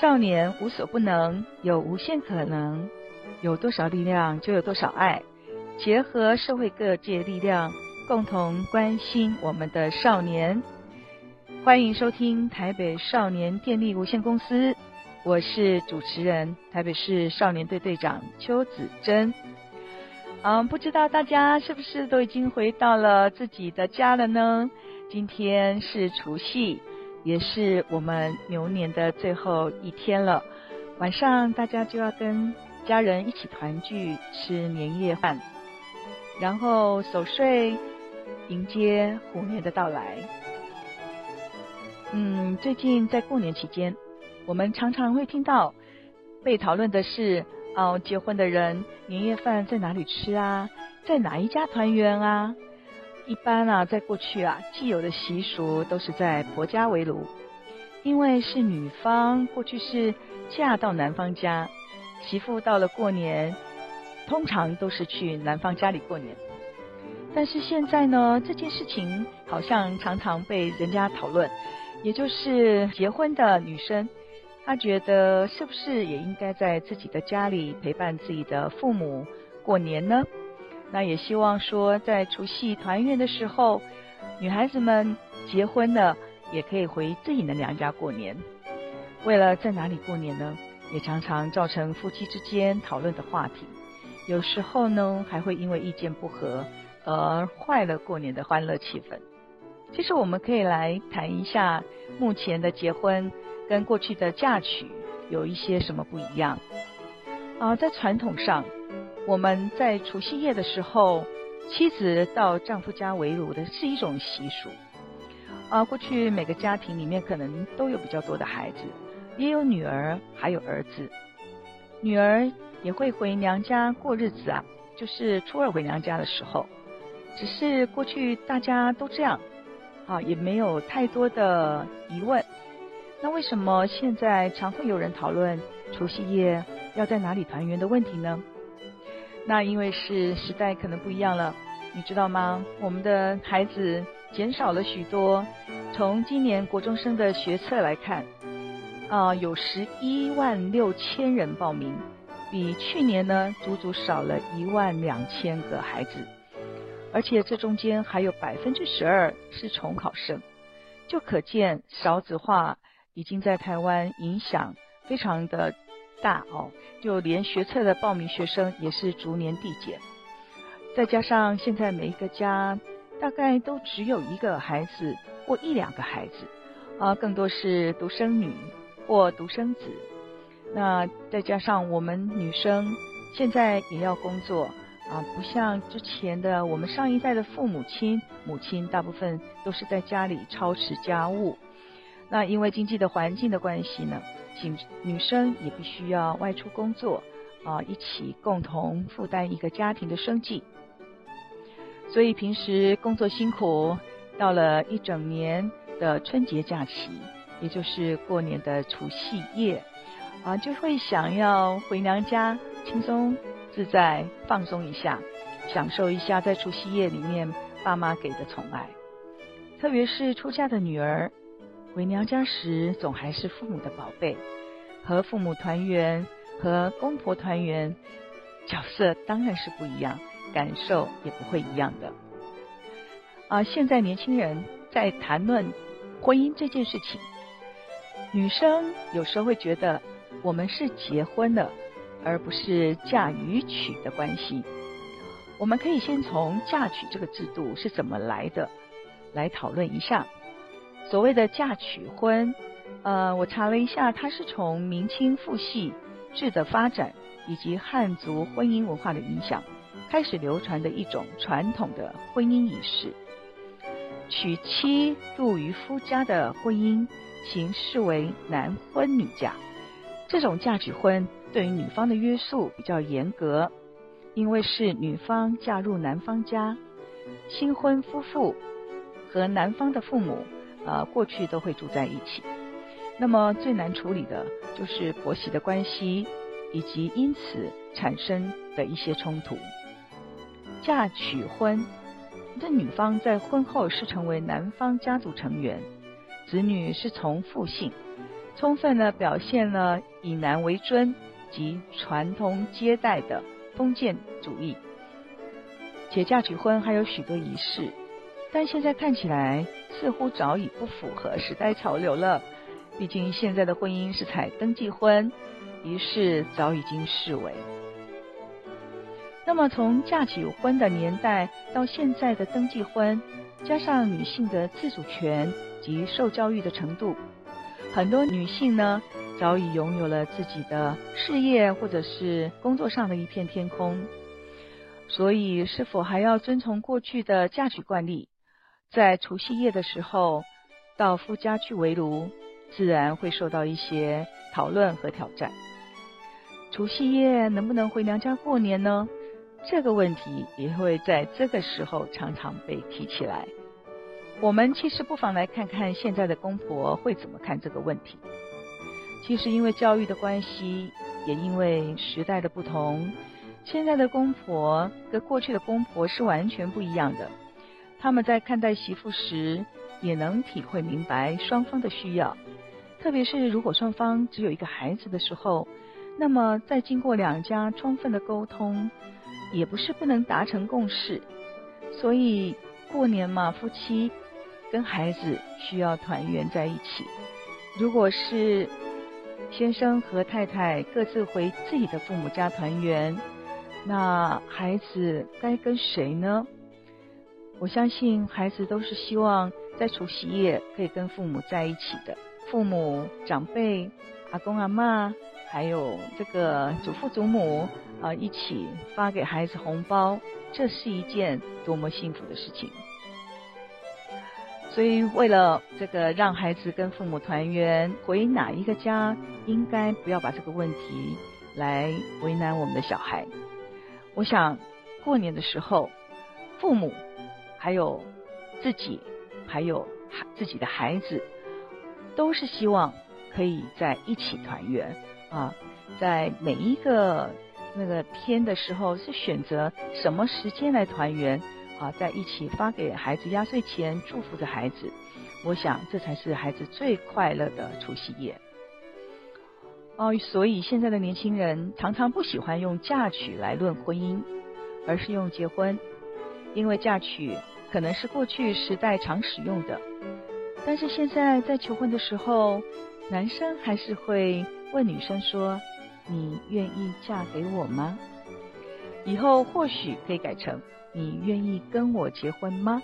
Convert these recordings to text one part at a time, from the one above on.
少年无所不能，有无限可能，有多少力量就有多少爱。结合社会各界力量，共同关心我们的少年。欢迎收听台北少年电力无限公司，我是主持人台北市少年队队长邱子珍。嗯，不知道大家是不是都已经回到了自己的家了呢？今天是除夕，也是我们牛年的最后一天了。晚上大家就要跟家人一起团聚，吃年夜饭，然后守岁，迎接虎年的到来。嗯，最近在过年期间，我们常常会听到被讨论的是，哦，结婚的人年夜饭在哪里吃啊？在哪一家团圆啊？一般啊，在过去啊，既有的习俗都是在婆家围炉，因为是女方过去是嫁到男方家，媳妇到了过年，通常都是去男方家里过年。但是现在呢，这件事情好像常常被人家讨论。也就是结婚的女生，她觉得是不是也应该在自己的家里陪伴自己的父母过年呢？那也希望说，在除夕团圆的时候，女孩子们结婚了也可以回自己的娘家过年。为了在哪里过年呢，也常常造成夫妻之间讨论的话题。有时候呢，还会因为意见不合而坏了过年的欢乐气氛。其实我们可以来谈一下目前的结婚跟过去的嫁娶有一些什么不一样啊？在传统上，我们在除夕夜的时候，妻子到丈夫家围炉的是一种习俗啊。过去每个家庭里面可能都有比较多的孩子，也有女儿，还有儿子，女儿也会回娘家过日子啊，就是初二回娘家的时候。只是过去大家都这样。啊，也没有太多的疑问。那为什么现在常会有人讨论除夕夜要在哪里团圆的问题呢？那因为是时代可能不一样了，你知道吗？我们的孩子减少了许多。从今年国中生的学测来看，啊，有十一万六千人报名，比去年呢足足少了一万两千个孩子。而且这中间还有百分之十二是重考生，就可见少子化已经在台湾影响非常的大哦。就连学测的报名学生也是逐年递减，再加上现在每一个家大概都只有一个孩子或一两个孩子，啊，更多是独生女或独生子。那再加上我们女生现在也要工作。啊，不像之前的我们上一代的父母亲，母亲大部分都是在家里操持家务。那因为经济的环境的关系呢，请女生也必须要外出工作，啊，一起共同负担一个家庭的生计。所以平时工作辛苦，到了一整年的春节假期，也就是过年的除夕夜，啊，就会想要回娘家轻松。自在放松一下，享受一下在除夕夜里面爸妈给的宠爱。特别是出嫁的女儿回娘家时，总还是父母的宝贝，和父母团圆和公婆团圆，角色当然是不一样，感受也不会一样的。啊，现在年轻人在谈论婚姻这件事情，女生有时候会觉得我们是结婚了。而不是嫁与娶的关系，我们可以先从嫁娶这个制度是怎么来的来讨论一下。所谓的嫁娶婚，呃，我查了一下，它是从明清父系制的发展以及汉族婚姻文化的影响开始流传的一种传统的婚姻仪式。娶妻入于夫家的婚姻，形式为男婚女嫁。这种嫁娶婚。对于女方的约束比较严格，因为是女方嫁入男方家，新婚夫妇和男方的父母，呃，过去都会住在一起。那么最难处理的就是婆媳的关系，以及因此产生的一些冲突。嫁娶婚，这女方在婚后是成为男方家族成员，子女是从父姓。充分的表现了以男为尊及传统接代的封建主义。且嫁娶婚还有许多仪式，但现在看起来似乎早已不符合时代潮流了。毕竟现在的婚姻是采登记婚，仪式早已经式微。那么从嫁娶婚的年代到现在的登记婚，加上女性的自主权及受教育的程度，很多女性呢早已拥有了自己的事业或者是工作上的一片天空。所以，是否还要遵从过去的嫁娶惯例，在除夕夜的时候到夫家去围炉，自然会受到一些讨论和挑战。除夕夜能不能回娘家过年呢？这个问题也会在这个时候常常被提起来。我们其实不妨来看看现在的公婆会怎么看这个问题。其实因为教育的关系，也因为时代的不同。现在的公婆跟过去的公婆是完全不一样的，他们在看待媳妇时，也能体会明白双方的需要。特别是如果双方只有一个孩子的时候，那么在经过两家充分的沟通，也不是不能达成共识。所以过年嘛，夫妻跟孩子需要团圆在一起。如果是先生和太太各自回自己的父母家团圆。那孩子该跟谁呢？我相信孩子都是希望在除夕夜可以跟父母在一起的。父母、长辈、阿公阿嬷，还有这个祖父祖母啊，一起发给孩子红包，这是一件多么幸福的事情。所以，为了这个让孩子跟父母团圆，回哪一个家，应该不要把这个问题来为难我们的小孩。我想，过年的时候，父母还有自己，还有孩自己的孩子，都是希望可以在一起团圆啊。在每一个那个天的时候，是选择什么时间来团圆啊？在一起发给孩子压岁钱，祝福着孩子。我想，这才是孩子最快乐的除夕夜。哦，所以现在的年轻人常常不喜欢用嫁娶来论婚姻，而是用结婚，因为嫁娶可能是过去时代常使用的。但是现在在求婚的时候，男生还是会问女生说：“你愿意嫁给我吗？”以后或许可以改成：“你愿意跟我结婚吗？”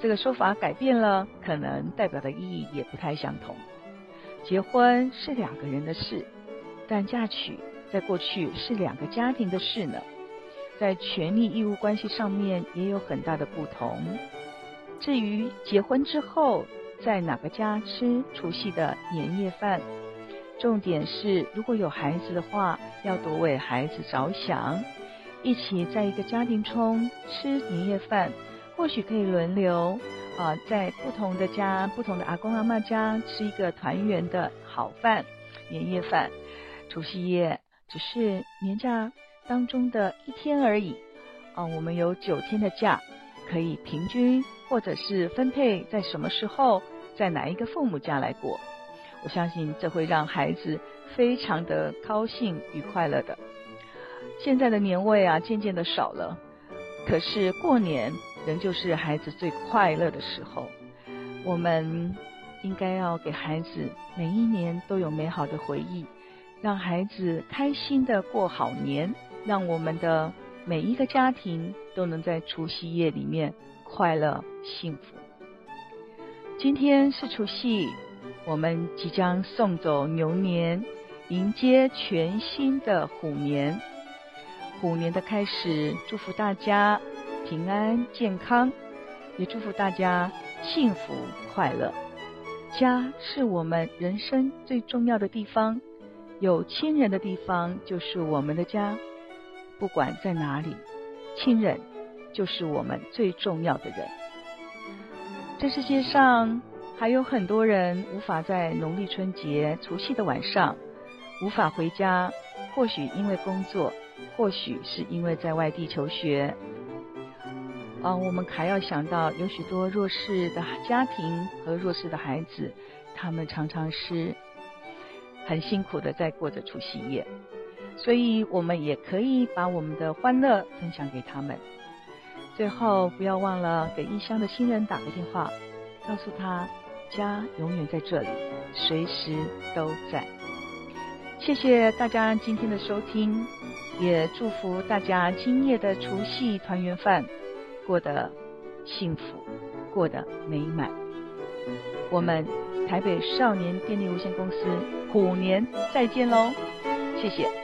这个说法改变了，可能代表的意义也不太相同。结婚是两个人的事，但嫁娶在过去是两个家庭的事呢，在权利义务关系上面也有很大的不同。至于结婚之后在哪个家吃除夕的年夜饭，重点是如果有孩子的话，要多为孩子着想，一起在一个家庭中吃年夜饭，或许可以轮流。啊，在不同的家、不同的阿公阿嬷家吃一个团圆的好饭，年夜饭。除夕夜只是年假当中的一天而已。啊，我们有九天的假，可以平均或者是分配在什么时候，在哪一个父母家来过。我相信这会让孩子非常的高兴与快乐的。现在的年味啊，渐渐的少了，可是过年。仍旧是孩子最快乐的时候，我们应该要给孩子每一年都有美好的回忆，让孩子开心的过好年，让我们的每一个家庭都能在除夕夜里面快乐幸福。今天是除夕，我们即将送走牛年，迎接全新的虎年。虎年的开始，祝福大家。平安健康，也祝福大家幸福快乐。家是我们人生最重要的地方，有亲人的地方就是我们的家。不管在哪里，亲人就是我们最重要的人。这世界上还有很多人无法在农历春节除夕的晚上无法回家，或许因为工作，或许是因为在外地求学。啊，我们还要想到有许多弱势的家庭和弱势的孩子，他们常常是很辛苦的在过着除夕夜，所以我们也可以把我们的欢乐分享给他们。最后，不要忘了给异乡的亲人打个电话，告诉他家永远在这里，随时都在。谢谢大家今天的收听，也祝福大家今夜的除夕团圆饭过得幸福，过得美满。我们台北少年电力有限公司虎年再见喽！谢谢。